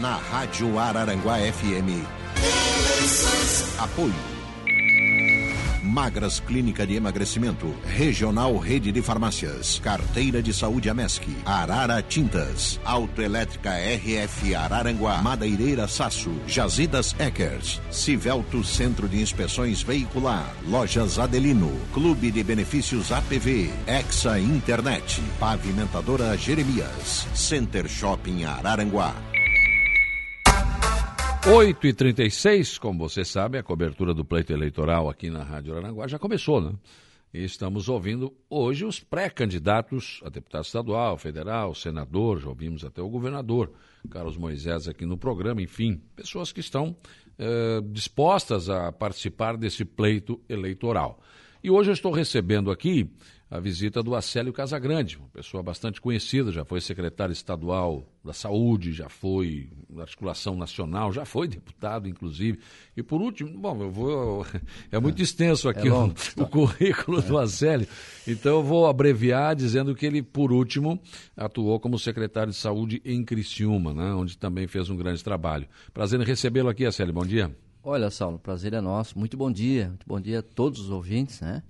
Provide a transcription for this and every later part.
Na Rádio Araranguá FM. Apoio. Magras Clínica de Emagrecimento, Regional Rede de Farmácias, Carteira de Saúde Amesc, Arara Tintas, Autoelétrica RF Araranguá, Madeireira Saço, Jazidas Eckers, Civelto Centro de Inspeções Veicular, Lojas Adelino, Clube de Benefícios APV, Exa Internet, Pavimentadora Jeremias, Center Shopping Araranguá. 8 e 36 como você sabe, a cobertura do pleito eleitoral aqui na Rádio Aranguá já começou, né? E estamos ouvindo hoje os pré-candidatos a deputado estadual, federal, senador, já ouvimos até o governador, Carlos Moisés aqui no programa, enfim, pessoas que estão eh, dispostas a participar desse pleito eleitoral. E hoje eu estou recebendo aqui a visita do Acélio Casagrande, uma pessoa bastante conhecida, já foi secretário estadual da Saúde, já foi da Articulação Nacional, já foi deputado, inclusive. E por último, bom, eu vou. É muito extenso aqui é o, o, currículo é. do Acélio, então eu vou abreviar dizendo que ele, por último, atuou como secretário de Saúde em Criciúma, né, onde também fez um grande trabalho. Prazer em recebê-lo aqui, Acélio, bom dia. Olha, Saulo, prazer é nosso. Muito bom dia, muito bom dia a todos os ouvintes, né?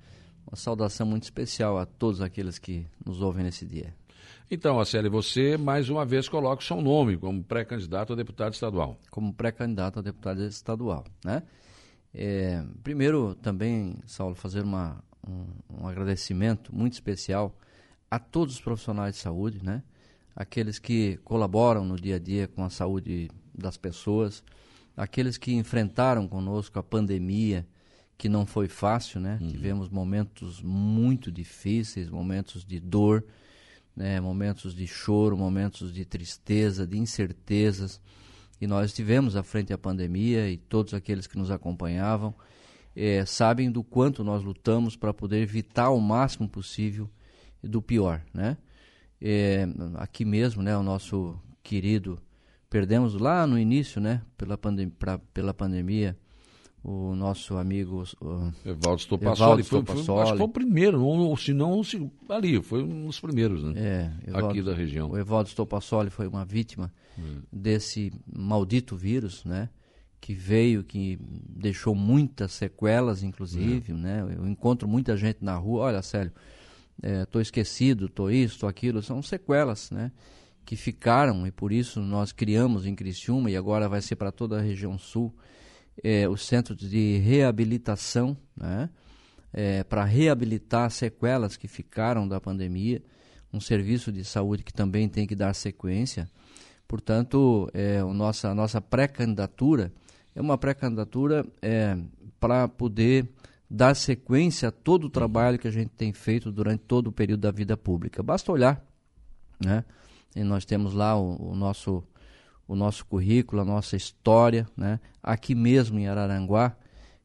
Uma saudação muito especial a todos aqueles que nos ouvem nesse dia. Então, Aceli, você mais uma vez coloca o seu nome como pré-candidato a deputado estadual. Como pré-candidato a deputado estadual, né? É, primeiro, também, Saulo, fazer uma, um, um, agradecimento muito especial a todos os profissionais de saúde, né? Aqueles que colaboram no dia a dia com a saúde das pessoas, aqueles que enfrentaram conosco a pandemia, que não foi fácil, né? Uhum. Tivemos momentos muito difíceis, momentos de dor, né? momentos de choro, momentos de tristeza, de incertezas. E nós estivemos à frente da pandemia e todos aqueles que nos acompanhavam é, sabem do quanto nós lutamos para poder evitar o máximo possível do pior, né? É, aqui mesmo, né? O nosso querido perdemos lá no início, né? Pela, pandem pra, pela pandemia o nosso amigo uh, Evaldo Stopassoli, foi, foi, acho que foi o primeiro, ou, se não ali, foi um dos primeiros né? é, Evaldo, aqui da região. O Evaldo Stopassoli foi uma vítima hum. desse maldito vírus, né? que veio, que deixou muitas sequelas, inclusive, hum. né? Eu encontro muita gente na rua, olha, sério, estou é, esquecido, estou isso, estou aquilo, são sequelas, né? Que ficaram e por isso nós criamos em Criciúma e agora vai ser para toda a região sul é, os centros de reabilitação, né? É, para reabilitar sequelas que ficaram da pandemia, um serviço de saúde que também tem que dar sequência. Portanto, é, o nossa, a nossa pré-candidatura é uma pré-candidatura é, para poder dar sequência a todo o trabalho que a gente tem feito durante todo o período da vida pública. Basta olhar, né? E nós temos lá o, o nosso o nosso currículo, a nossa história, né? Aqui mesmo em Araranguá,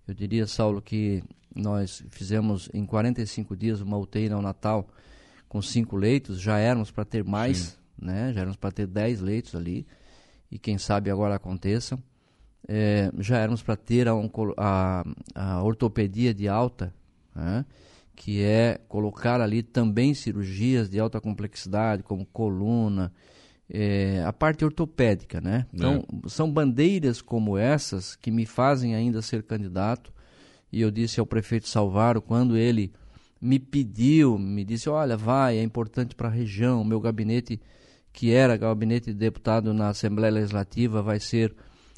eu diria, Saulo, que nós fizemos em 45 dias uma UTI no Natal com cinco leitos, já éramos para ter mais, Sim. né? Já éramos para ter 10 leitos ali, e quem sabe agora aconteça. É, já éramos para ter a, a, a, ortopedia de alta, né? que é colocar ali também cirurgias de alta complexidade, como coluna, é, a parte ortopédica, né? Então, é. são bandeiras como essas que me fazem ainda ser candidato. E eu disse ao prefeito Salvaro, quando ele me pediu, me disse: Olha, vai, é importante para a região. O meu gabinete, que era gabinete de deputado na Assembleia Legislativa, vai ser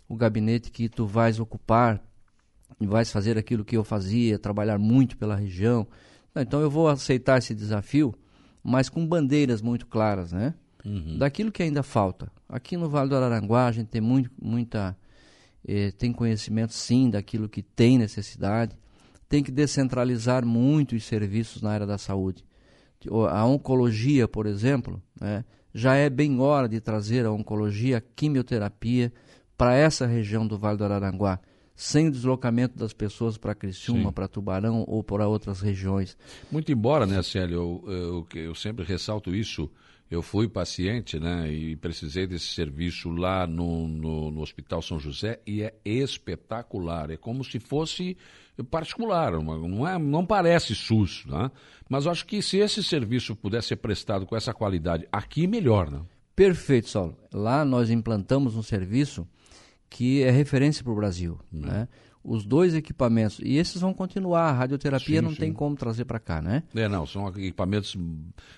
o gabinete que tu vais ocupar e vais fazer aquilo que eu fazia, trabalhar muito pela região. Então, eu vou aceitar esse desafio, mas com bandeiras muito claras, né? Uhum. daquilo que ainda falta. Aqui no Vale do Araranguá a gente tem muito, muita eh, tem conhecimento sim daquilo que tem necessidade. Tem que descentralizar muito os serviços na área da saúde. A oncologia, por exemplo, né, já é bem hora de trazer a oncologia, a quimioterapia para essa região do Vale do Araranguá, sem deslocamento das pessoas para Criciúma, para Tubarão ou para outras regiões. Muito embora, né, Célio, eu, eu, eu sempre ressalto isso, eu fui paciente, né, e precisei desse serviço lá no, no, no, Hospital São José e é espetacular. É como se fosse particular, não, é, não parece SUS, né? Mas acho que se esse serviço pudesse ser prestado com essa qualidade aqui, melhor, né? Perfeito, Saulo. Lá nós implantamos um serviço que é referência para o Brasil. Hum. Né? Os dois equipamentos, e esses vão continuar, a radioterapia sim, não sim. tem como trazer para cá, né? É, não, são equipamentos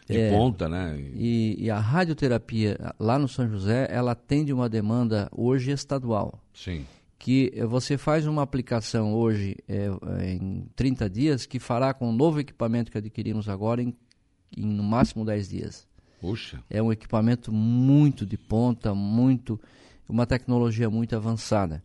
de é, ponta, né? E, e, a radioterapia lá no São José, ela atende uma demanda hoje estadual. Sim. Que você faz uma aplicação hoje é, em 30 dias que fará com o novo equipamento que adquirimos agora em, em no máximo 10 dias. Puxa. É um equipamento muito de ponta, muito uma tecnologia muito avançada.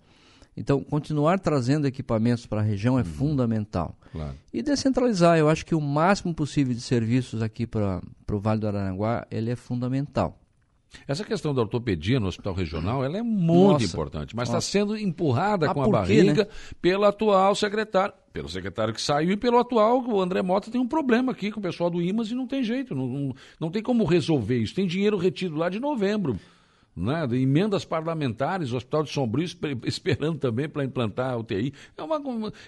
Então, continuar trazendo equipamentos para a região é uhum. fundamental. Claro. E descentralizar, eu acho que o máximo possível de serviços aqui para o Vale do Araranguá, ele é fundamental. Essa questão da ortopedia no hospital regional ela é muito nossa, importante, mas está sendo empurrada ah, com a barriga né? pelo atual secretário, pelo secretário que saiu e pelo atual, o André Mota tem um problema aqui com o pessoal do IMAS e não tem jeito, não, não, não tem como resolver isso. Tem dinheiro retido lá de novembro né, emendas parlamentares, o Hospital de Sombrio esperando também para implantar a UTI. É uma,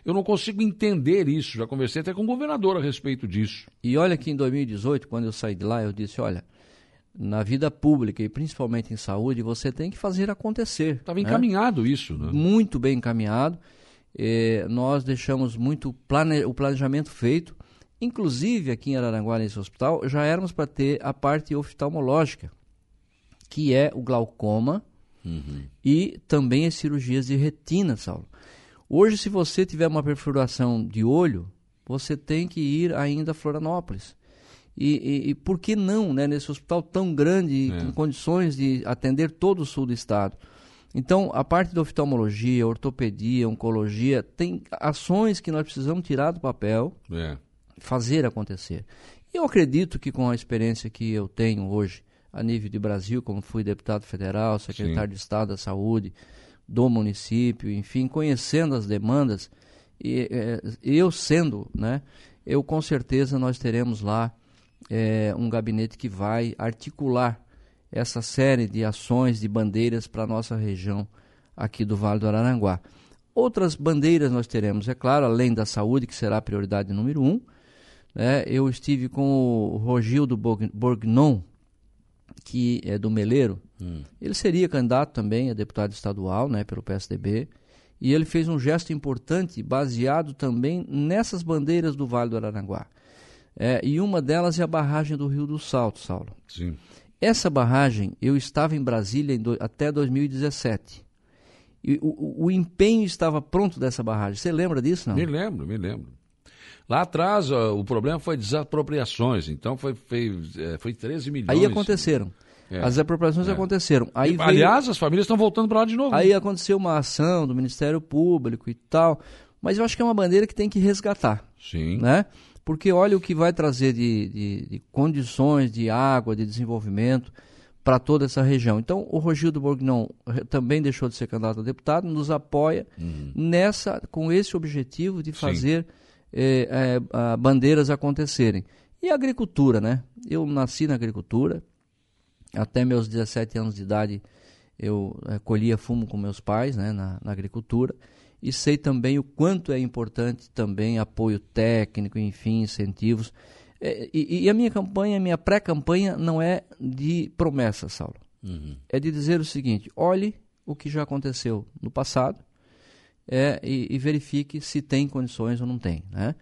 eu não consigo entender isso. Já conversei até com o governador a respeito disso. E olha que em 2018, quando eu saí de lá, eu disse: olha, na vida pública e principalmente em saúde, você tem que fazer acontecer. Estava né? encaminhado isso, né? Muito bem encaminhado. Eh, nós deixamos muito plane... o planejamento feito. Inclusive, aqui em Araranguá, nesse hospital, já éramos para ter a parte oftalmológica que é o glaucoma uhum. e também as cirurgias de retina, Saulo. Hoje, se você tiver uma perfuração de olho, você tem que ir ainda a Florianópolis. E, e, e por que não, né, nesse hospital tão grande, é. com condições de atender todo o sul do estado? Então, a parte da oftalmologia, ortopedia, oncologia, tem ações que nós precisamos tirar do papel, é. fazer acontecer. Eu acredito que com a experiência que eu tenho hoje, a nível de Brasil, como fui deputado federal, secretário Sim. de Estado da Saúde, do município, enfim, conhecendo as demandas, e é, eu sendo, né, eu com certeza nós teremos lá é, um gabinete que vai articular essa série de ações, de bandeiras para a nossa região aqui do Vale do Araranguá. Outras bandeiras nós teremos, é claro, além da saúde, que será a prioridade número um. Né, eu estive com o Rogildo Borgnon, que é do Meleiro, hum. ele seria candidato também a deputado estadual, né, pelo PSDB, e ele fez um gesto importante baseado também nessas bandeiras do Vale do Araranguá. É, e uma delas é a barragem do Rio do Salto, Saulo. Sim. Essa barragem, eu estava em Brasília em do, até 2017. E o, o, empenho estava pronto dessa barragem. Você lembra disso, não? Me lembro, me lembro. Lá atrás, ó, o problema foi desapropriações, então foi, foi, é, foi 13 milhões. Aí aconteceram. É. As apropriações é. aconteceram. Aí e, veio... Aliás, as famílias estão voltando para lá de novo. Aí né? aconteceu uma ação do Ministério Público e tal. Mas eu acho que é uma bandeira que tem que resgatar. Sim. Né? Porque olha o que vai trazer de, de, de condições de água, de desenvolvimento para toda essa região. Então, o Rogildo Borgnon também deixou de ser candidato a deputado, nos apoia uhum. nessa, com esse objetivo de fazer. Sim é, é, bandeiras acontecerem. E a agricultura, né? Eu nasci na agricultura, até meus 17 anos de idade eu é, colhia fumo com meus pais né, na, na, agricultura e sei também o quanto é importante também apoio técnico, enfim, incentivos. E, e, a minha campanha, a minha pré-campanha não é de promessa, Saulo. Uhum. É de dizer o seguinte: olhe o que já aconteceu no passado é, e, e, verifique se tem condições ou não tem. Né?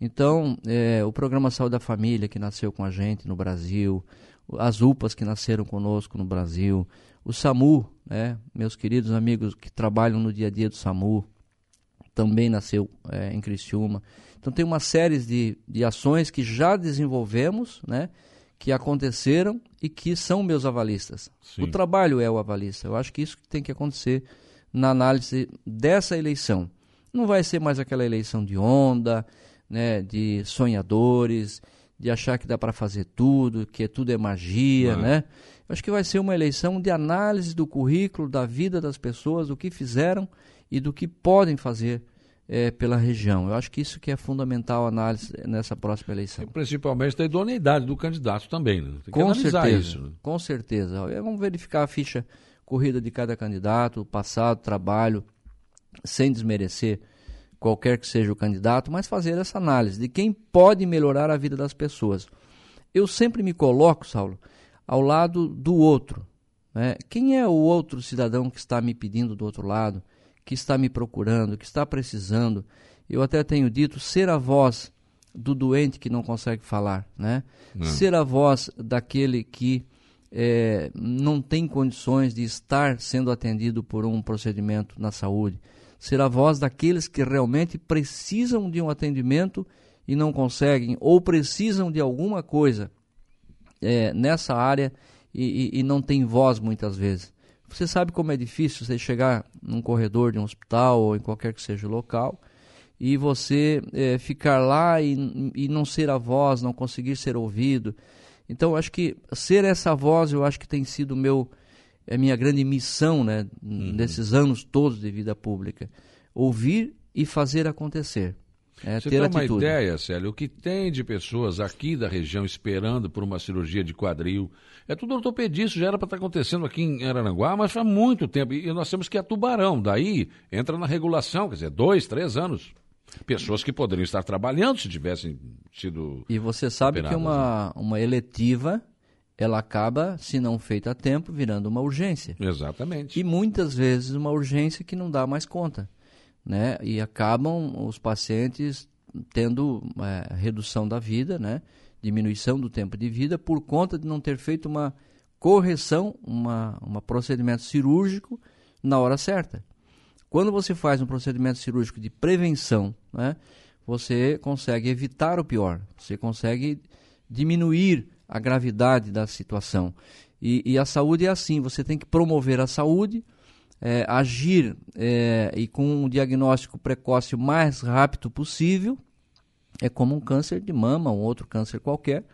Então, é, o programa Saúde da Família, que nasceu com a gente no Brasil, as UPAs que nasceram conosco no Brasil, o SAMU, né, meus queridos amigos que trabalham no dia a dia do SAMU, também nasceu é, em Criciúma. Então, tem uma série de, de ações que já desenvolvemos, né, que aconteceram e que são meus avalistas. Sim. O trabalho é o avalista. Eu acho que isso tem que acontecer na análise dessa eleição. Não vai ser mais aquela eleição de onda, né, de sonhadores, de achar que dá para fazer tudo, que tudo é magia, Não. né? Acho que vai ser uma eleição de análise do currículo, da vida das pessoas, do que fizeram e do que podem fazer é, pela região. Eu acho que isso que é fundamental a análise nessa próxima eleição. E principalmente da idoneidade do candidato também, né? Tem que com certeza, isso. Né? Com certeza. Vamos verificar a ficha corrida de cada candidato, passado, trabalho, sem desmerecer qualquer que seja o candidato, mas fazer essa análise de quem pode melhorar a vida das pessoas. Eu sempre me coloco, Saulo, ao lado do outro, É, quem é o outro cidadão que está me pedindo do outro lado, que está me procurando, que está precisando? Eu até tenho dito ser a voz do doente que não consegue falar, né? Não. Ser a voz daquele que é, não tem condições de estar sendo atendido por um procedimento na saúde. Ser a voz daqueles que realmente precisam de um atendimento e não conseguem, ou precisam de alguma coisa é, nessa área e, e, e não tem voz muitas vezes. Você sabe como é difícil você chegar num corredor de um hospital ou em qualquer que seja o local e você é, ficar lá e, e não ser a voz, não conseguir ser ouvido. Então, acho que ser essa voz, eu acho que tem sido meu, é minha grande missão, né, uhum. nesses anos todos de vida pública. Ouvir e fazer acontecer. É, Você tem uma ideia, Célio, o que tem de pessoas aqui da região esperando por uma cirurgia de quadril? É tudo ortopedista, já era para estar tá acontecendo aqui em Aranaguá, mas faz muito tempo. E nós temos que ir a Tubarão, daí entra na regulação, quer dizer, dois, três anos. Pessoas que poderiam estar trabalhando se tivessem sido. E você sabe que uma, né? uma eletiva ela acaba, se não feita a tempo, virando uma urgência. Exatamente. E muitas vezes uma urgência que não dá mais conta. Né? E acabam os pacientes tendo é, redução da vida, né? diminuição do tempo de vida, por conta de não ter feito uma correção, uma, um procedimento cirúrgico na hora certa. Quando você faz um procedimento cirúrgico de prevenção, né, você consegue evitar o pior, você consegue diminuir a gravidade da situação. E, e a saúde é assim: você tem que promover a saúde, é, agir é, e com um diagnóstico precoce o mais rápido possível. É como um câncer de mama, um outro câncer qualquer,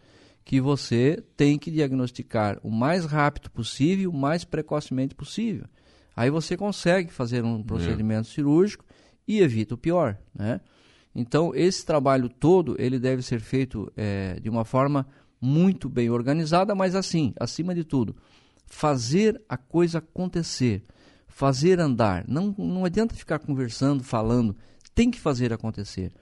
que você tem que diagnosticar o mais rápido possível, o mais precocemente possível. Aí você consegue fazer um procedimento é. cirúrgico e evita o pior, né? Então, esse trabalho todo, ele deve ser feito é, de uma forma muito bem organizada, mas assim, acima de tudo, fazer a coisa acontecer, fazer andar. Não, não adianta ficar conversando, falando, tem que fazer acontecer.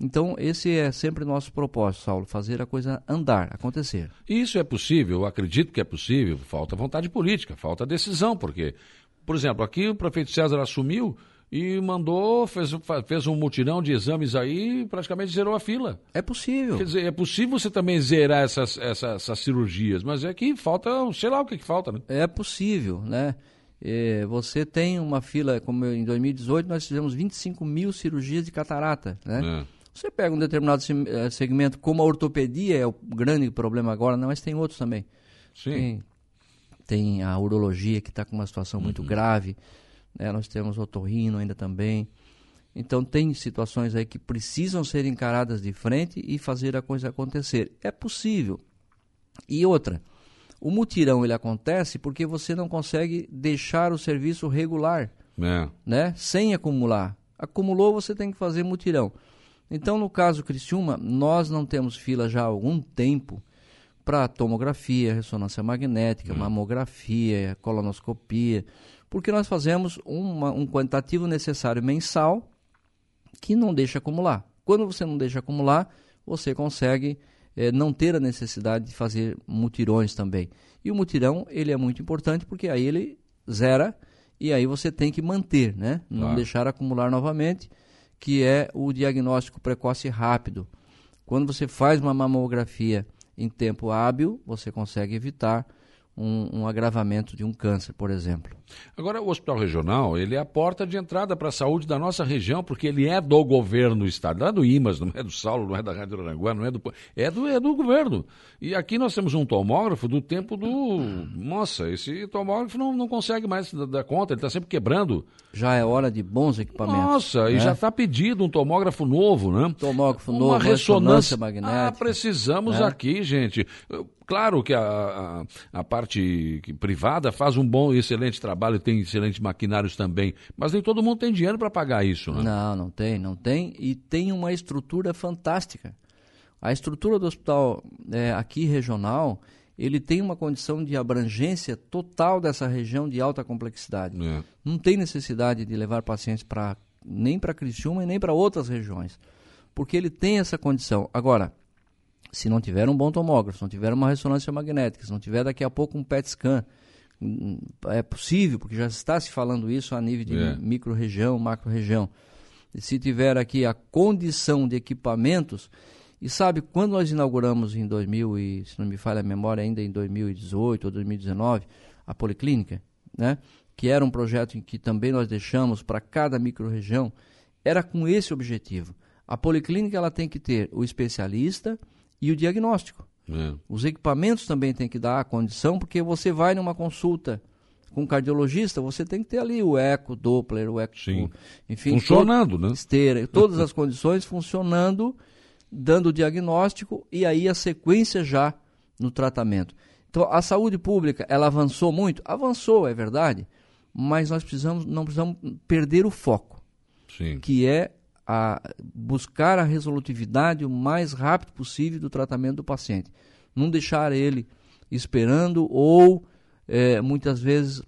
Então, esse é sempre o nosso propósito, Saulo, fazer a coisa andar, acontecer. Isso é possível, eu acredito que é possível, falta vontade política, falta decisão, porque por exemplo, aqui o prefeito César assumiu e mandou, fez, fez um mutirão de exames aí praticamente zerou a fila. É possível. Quer dizer, é possível você também zerar essas, essas, essas cirurgias, mas é que falta, sei lá o que, que falta, né? É possível, né? É, você tem uma fila, como em 2018 nós fizemos 25 mil cirurgias de catarata, né? É. Você pega um determinado eh, segmento, como a ortopedia é o grande problema agora, não, mas tem outros também. Sim. Tem tem a urologia que está com uma situação uhum. muito grave, né? nós temos o otorrino ainda também. Então tem situações aí que precisam ser encaradas de frente e fazer a coisa acontecer. É possível. E outra, o mutirão ele acontece porque você não consegue deixar o serviço regular, é. né? Sem acumular. Acumulou, você tem que fazer mutirão. Então, no caso Criciúma, nós não temos fila já há algum tempo para tomografia, ressonância magnética, hum. mamografia, colonoscopia, porque nós fazemos uma, um quantitativo necessário mensal que não deixa acumular. Quando você não deixa acumular, você consegue é, não ter a necessidade de fazer mutirões também. E o mutirão ele é muito importante porque aí ele zera e aí você tem que manter, né? Não claro. deixar acumular novamente, que é o diagnóstico precoce rápido. Quando você faz uma mamografia em tempo hábil, você consegue evitar um, um, agravamento de um câncer, por exemplo. Agora, o Hospital Regional, ele é a porta de entrada para a saúde da nossa região, porque ele é do governo do Estado, não é do IMAS, não é do Saulo, não é da Rádio Aranguá, não é do... É do, é do governo. E aqui nós temos um tomógrafo do tempo do... Nossa, esse tomógrafo não, não consegue mais dar conta, ele está sempre quebrando. Já é hora de bons equipamentos. Nossa, né? e já está pedido um tomógrafo novo, né? Tomógrafo Uma novo, ressonância, ressonância magnética. Ah, precisamos né? aqui, gente. Claro que a, a, a, parte privada faz um bom, excelente trabalho, tem excelentes maquinários também, mas nem todo mundo tem dinheiro para pagar isso, né? Não, não tem, não tem, e tem uma estrutura fantástica. A estrutura do hospital é, aqui regional, ele tem uma condição de abrangência total dessa região de alta complexidade. É. Não tem necessidade de levar pacientes para nem para Criciúma e nem para outras regiões, porque ele tem essa condição. Agora, se não tiver um bom tomógrafo, se não tiver uma ressonância magnética, se não tiver daqui a pouco um PET scan, é possível, porque já está se falando isso a nível de É. micro-região, macro-região. Se tiver aqui a condição de equipamentos, e sabe, quando nós inauguramos em 2000, e se não me falha a memória, ainda em 2018 ou 2019, a Policlínica, né? que era um projeto em que também nós deixamos para cada micro-região, era com esse objetivo. A Policlínica ela tem que ter o especialista e o diagnóstico. É. Os equipamentos também tem que dar a condição, porque você vai numa consulta com um cardiologista, você tem que ter ali o eco, Doppler, o eco, Sim. enfim, Funcionando, né? todo- esteira, todas as condições funcionando, dando o diagnóstico e aí a sequência já no tratamento. Então, a saúde pública, ela avançou muito? Avançou, é verdade, mas nós precisamos, não precisamos perder o foco Sim. que é a buscar a resolutividade o mais rápido possível do tratamento do paciente. Não deixar ele esperando ou eh, muitas vezes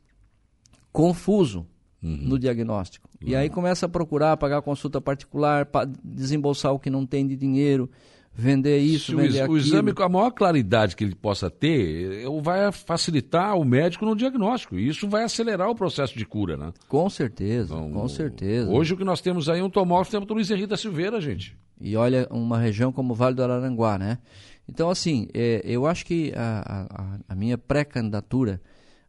confuso Uhum. no diagnóstico. E aí começa a procurar pagar consulta particular, pa- desembolsar o que não tem de dinheiro, vender isso, Se o, vender o aquilo. exame, com a maior claridade que ele possa ter, vai facilitar o médico no diagnóstico. E isso vai acelerar o processo de cura, né? Com certeza, Então, com certeza. Hoje o que nós temos aí é um tomógrafo, temos do Luiz Henrique da Silveira, gente. E olha, uma região como o Vale do Araranguá, né? Então, assim, é, eu acho que a, a- a minha pré-candidatura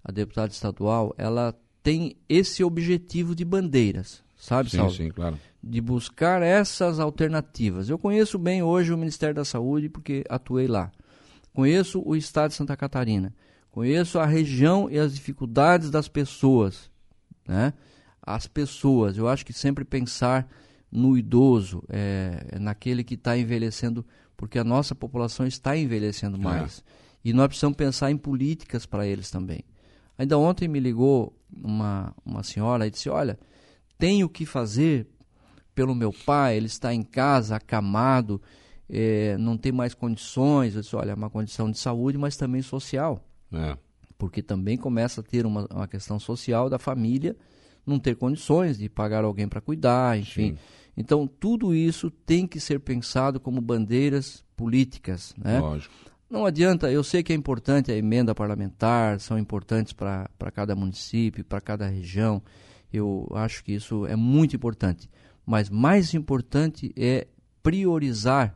a deputado estadual, ela tem esse objetivo de bandeiras, sabe, Sim, Saulo? sim, claro. De buscar essas alternativas. Eu conheço bem hoje o Ministério da Saúde, porque atuei lá. Conheço o estado de Santa Catarina. Conheço a região e as dificuldades das pessoas, né? As pessoas. Eu acho que sempre pensar no idoso, é, naquele que está envelhecendo, porque a nossa população está envelhecendo mais. E nós precisamos pensar em políticas para eles também. Ainda ontem me ligou uma, uma senhora e disse: Olha, tenho que fazer pelo meu pai, ele está em casa, acamado, eh, não tem mais condições. Eu disse: Olha, é uma condição de saúde, mas também social É. porque também começa a ter uma, uma questão social da família não ter condições de pagar alguém para cuidar, enfim. Sim. Então, tudo isso tem que ser pensado como bandeiras políticas, né? Lógico. Não adianta, eu sei que é importante a emenda parlamentar, são importantes para cada município, para cada região. Eu acho que isso é muito importante. Mas mais importante é priorizar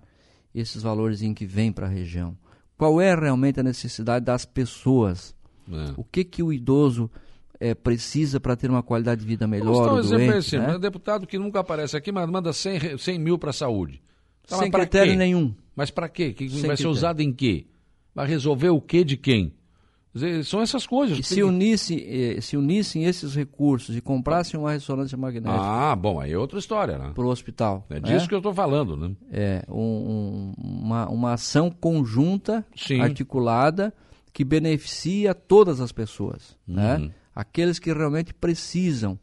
esses valores em que vem para a região. Qual é realmente a necessidade das pessoas? É. O que, que o idoso eh, precisa para ter uma qualidade de vida Vamos melhor? dar um exemplo assim, né? um deputado que nunca aparece aqui, mas manda 100, re- 100 mil para a saúde. Mas Sem critério quê? nenhum. Mas para quê? Que Sem vai ser critério. usado em quê? Vai resolver o quê de quem? Dizer, são essas coisas. E se, unisse, eh, se unissem esses recursos e comprassem uma ressonância magnética Ah, bom, aí é outra história, né? para o hospital. É né? disso que eu estou falando, né? É, um- um- uma, uma ação conjunta, Sim. articulada, que beneficia todas as pessoas, Uhum. né? aqueles que realmente precisam.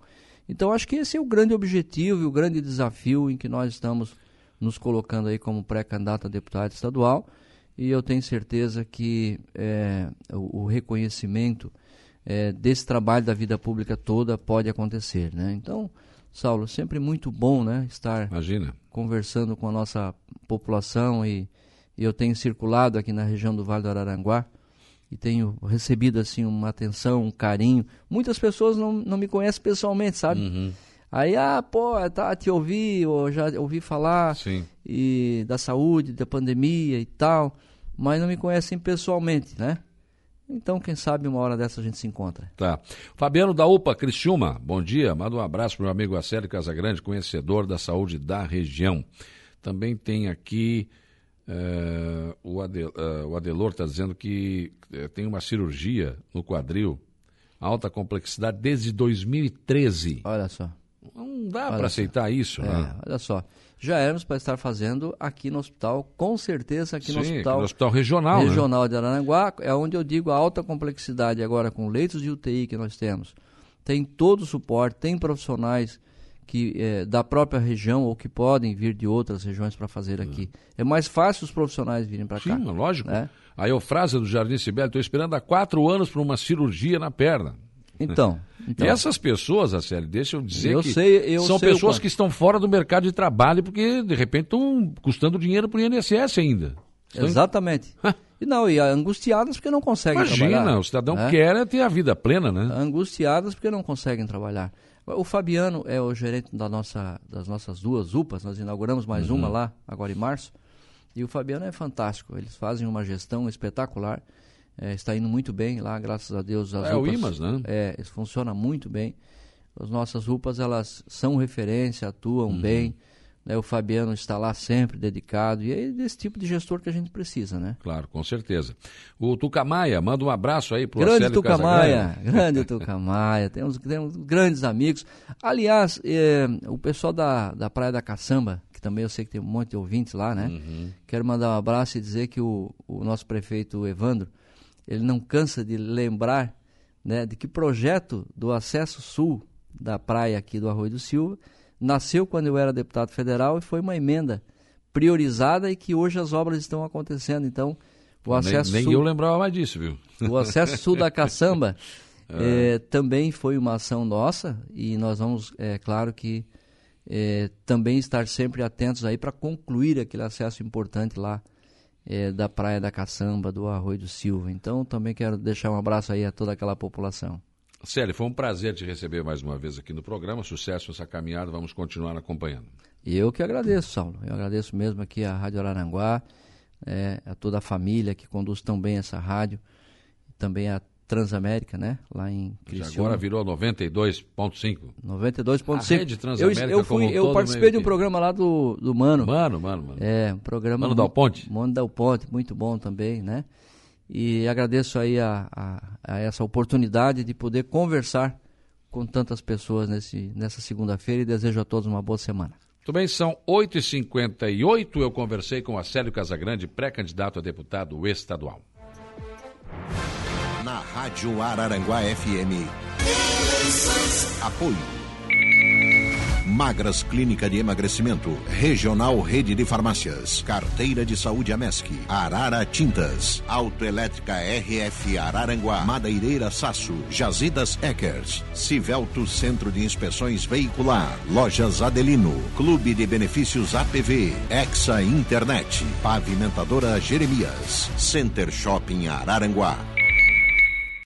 Então, acho que esse é o grande objetivo e o grande desafio em que nós estamos nos colocando aí como pré-candidato a deputado estadual. E eu tenho certeza que é, o, o reconhecimento é, desse trabalho da vida pública toda pode acontecer. Né? Então, Saulo, sempre muito bom né, estar Imagina. conversando com a nossa população e, e eu tenho circulado aqui na região do Vale do Araranguá e tenho recebido assim uma atenção, um carinho. Muitas pessoas não, não me conhecem pessoalmente, sabe? Uhum. Aí, ah, pô, tá, te ouvi, ou já ouvi falar Sim. e da saúde, da pandemia e tal, mas não me conhecem pessoalmente, né? Então, quem sabe uma hora dessa a gente se encontra. Tá. Fabiano da UPA Criciúma, bom dia. Manda um abraço para o meu amigo Acélio Casagrande, conhecedor da saúde da região. Também tem aqui eh, o, Ade, eh, o Adelor está dizendo que eh, tem uma cirurgia no quadril, alta complexidade, desde 2013. Olha só. Não dá para aceitar isso, É, né? olha só. Já éramos para estar fazendo aqui no hospital, com certeza aqui Sim, no aqui hospital no hospital regional, né? regional de Aranaguá, é onde eu digo a alta complexidade agora com leitos de UTI que nós temos. Tem todo o suporte, tem profissionais que eh, da própria região ou que podem vir de outras regiões para fazer aqui. É mais fácil os profissionais virem para Sim, cá. lógico. né? A Eufrásia do Jardim Sibeli, estou esperando há quatro anos para uma cirurgia na perna. Então, então E essas pessoas, Acélio, deixa eu dizer Eu que sei- eu são pessoas que estão fora do mercado de trabalho porque, de repente, estão custando dinheiro para o INSS ainda. Exatamente. E não, e angustiadas porque não conseguem Imagina, trabalhar. Imagina, o cidadão é? quer é ter a vida plena, né? Angustiadas porque não conseguem trabalhar. O Fabiano é o gerente da nossa, das nossas duas UPAs, nós inauguramos mais uhum. uma lá, agora em março, e o Fabiano é fantástico, eles fazem uma gestão espetacular, é, está indo muito bem lá, graças a Deus. As é o IMAS, né? É, funciona muito bem. As nossas UPAs, elas são referência, atuam uhum. bem, né, o Fabiano está lá sempre dedicado, e é desse tipo de gestor que a gente precisa, né? Claro, com certeza. O Tucamaia, manda um abraço aí para o Grande Tucamaia, grande Tucamaia, temos, temos grandes amigos. Aliás, é, o pessoal da, da Praia da Caçamba, que também eu sei que tem um monte de ouvintes lá, né? Uhum. Quero mandar um abraço e dizer que o, o nosso prefeito Evandro, ele não cansa de lembrar né, de que projeto do acesso sul da praia aqui do Arroio do Silva nasceu quando eu era deputado federal e foi uma emenda priorizada e que hoje as obras estão acontecendo. Então, o acesso nem, nem sul, eu lembrava mais disso, viu? O acesso sul da caçamba é. É, também foi uma ação nossa e nós vamos, é claro que é, também estar sempre atentos aí para concluir aquele acesso importante lá é, da Praia da Caçamba, do Arroio do Silva. Então, também quero deixar um abraço aí a toda aquela população. Célio, foi um prazer te receber mais uma vez aqui no programa. Sucesso nessa caminhada, vamos continuar acompanhando. E eu que agradeço, Saulo. Eu agradeço mesmo aqui a Rádio Araranguá, é, a toda a família que conduz tão bem essa rádio, também a Transamérica, né? Lá em Criciúma. Agora virou 92.5. 92.5. A rede Transamérica eu, eu, fui, eu participei de um programa lá do, do Mano. Mano, Mano, Mano. É, um programa... Mano Dal Ponte. Mano Dal Ponte, muito bom também, né? E agradeço aí a, a, a, essa oportunidade de poder conversar com tantas pessoas nesse, nessa segunda-feira e desejo a todos uma boa semana. Muito bem, são 8h58. Eu conversei com Acélio Casagrande, pré-candidato a deputado estadual. Rádio Araranguá FM. Apoio. Magras Clínica de Emagrecimento, Regional Rede de Farmácias, Carteira de Saúde Amesc, Arara Tintas, Autoelétrica RF Araranguá, Madeireira Sasso, Jazidas Eckers, Civelto Centro de Inspeções Veicular, Lojas Adelino, Clube de Benefícios APV, Exa Internet, Pavimentadora Jeremias, Center Shopping Araranguá.